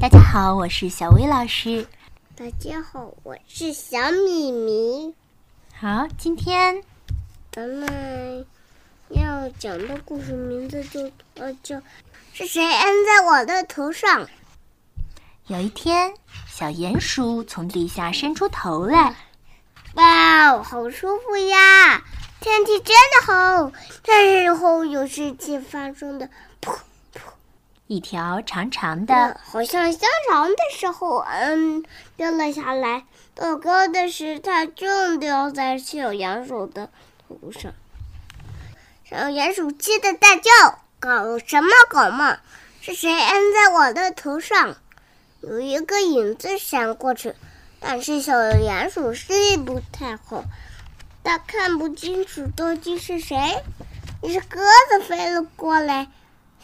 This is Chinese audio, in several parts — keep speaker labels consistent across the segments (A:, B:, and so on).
A: 大家好，我是小薇老师。
B: 大家好，我是小米米。
A: 好，今天
B: 咱们要讲的故事名字就呃叫是谁摁在我的头上？
A: 有一天，小鼹鼠从地下伸出头来。
B: 哇哦，好舒服呀！天气真的好。这时候有事情发生的，噗噗，
A: 一条长长的，
B: 好像香肠的时候，嗯，掉了下来。糟糕的是，它正掉在小鼹鼠的头上。小鼹鼠气得大叫：“搞什么搞嘛！是谁摁在我的头上？”有一个影子闪过去，但是小鼹鼠视力不太好，它看不清楚到底是谁。一只鸽子飞了过来，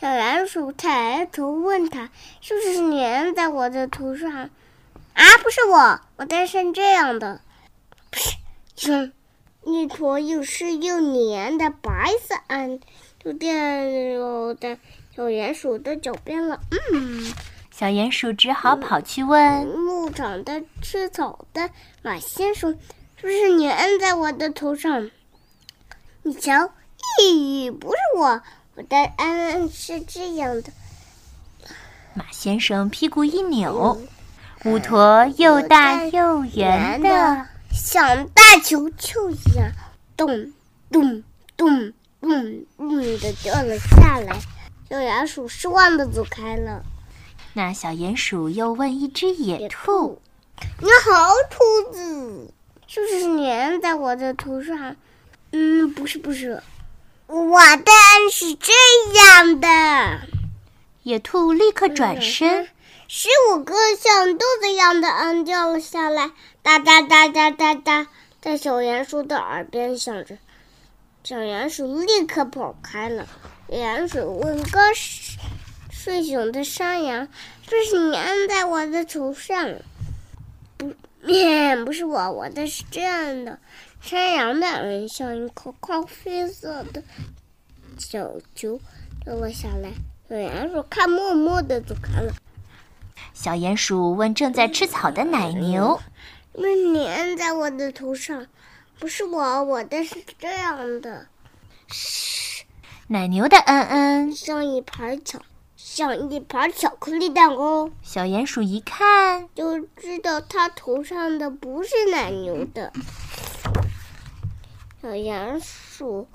B: 小鼹鼠抬头问他：“是不是你摁在我的头上？”“啊，不是我，我的是这样的。”“噗！”一一坨又湿又黏的白色暗就掉在小鼹鼠的脚边了。嗯。
A: 小鼹鼠只好跑去问
B: 牧场的吃草的马先生：“是不是你摁在我的头上？”你瞧，咦，不是我，我的摁是这样的。
A: 马先生屁股一扭，五坨又大又圆的，
B: 像大球球一样，咚咚咚咚咚的掉了下来。小鼹鼠失望的走开了。
A: 那小鼹鼠又问一只野兔：“
B: 你好，兔子，是不是粘在我的头上？”“嗯，不是，不是，我的是这样的。”
A: 野兔立刻转身，
B: 十五个像豆子一样的按掉了下来，哒哒哒哒哒哒，在小鼹鼠的耳边响着。小鼹鼠立刻跑开了。鼹鼠问：“刚睡醒的山羊，这是你按在我的头上，不，不是我，我的是这样的。山羊的耳像一颗咖啡色的小球掉了下来。小鼹鼠看默默的走开了。
A: 小鼹鼠问正在吃草的奶牛：“
B: 那你按在我的头上，不是我，我的是这样的。”
A: 嘘，奶牛的嗯嗯
B: 像一盘巧。像一盘巧克力蛋糕。
A: 小鼹鼠一看
B: 就知道，它头上的不是奶牛的。小鼹鼠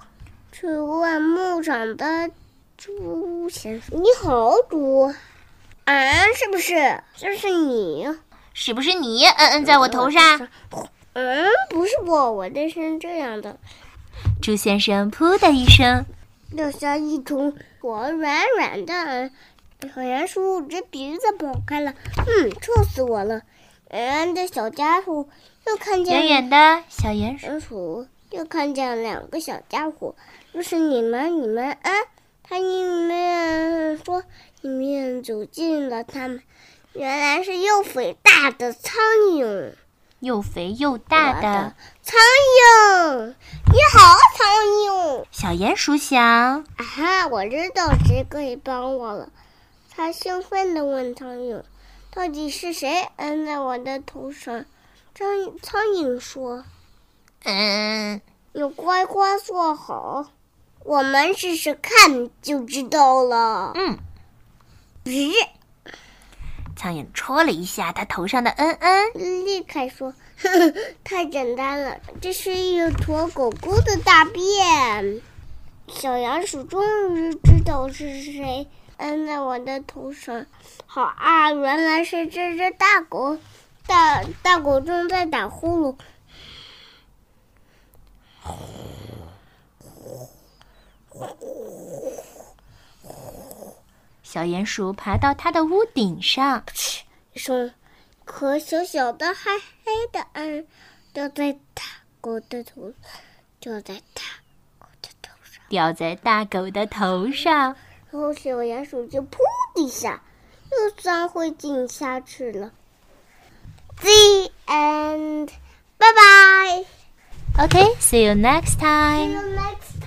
B: 去问牧场的猪先生：“你好，猪，啊，是不是？这是你？
A: 是不是你？嗯嗯，在我头上？
B: 嗯，不是我，我的是这样的。”
A: 猪先生噗的一声。
B: 掉下一桶火软软的，小鼹鼠捂着鼻子跑开了。嗯，臭死我了！圆圆的小家伙又看见
A: 远远的小鼹
B: 鼠又看见两个小家伙，就是你们，你们啊！他一面说，一面走近了他们。原来是又肥大的苍蝇。
A: 又肥又大的
B: 苍蝇，你好，苍蝇！
A: 小鼹鼠想：“
B: 啊哈，我知道谁可以帮我了。”他兴奋地问苍蝇：“到底是谁摁在我的头上？”苍苍蝇说：“
A: 嗯，
B: 你乖乖坐好，我们试试看就知道了。”
A: 嗯，
B: 咦。
A: 苍蝇戳了一下他头上的嗯嗯，
B: 立刻说：“呵呵，太简单了，这是一坨狗狗的大便。”小鼹鼠终于知道是谁摁在我的头上。好啊，原来是这只大狗，大大狗正在打呼噜。
A: 小鼹鼠爬到它的屋顶上，
B: 噗一声，颗小小的黑黑的按掉在大狗的头，掉在大狗的头上，
A: 掉在大狗的头上。
B: 然后小鼹鼠就噗的一下，又钻回井下去了。The end. Bye bye.
A: Okay, see you next time.
B: See you next.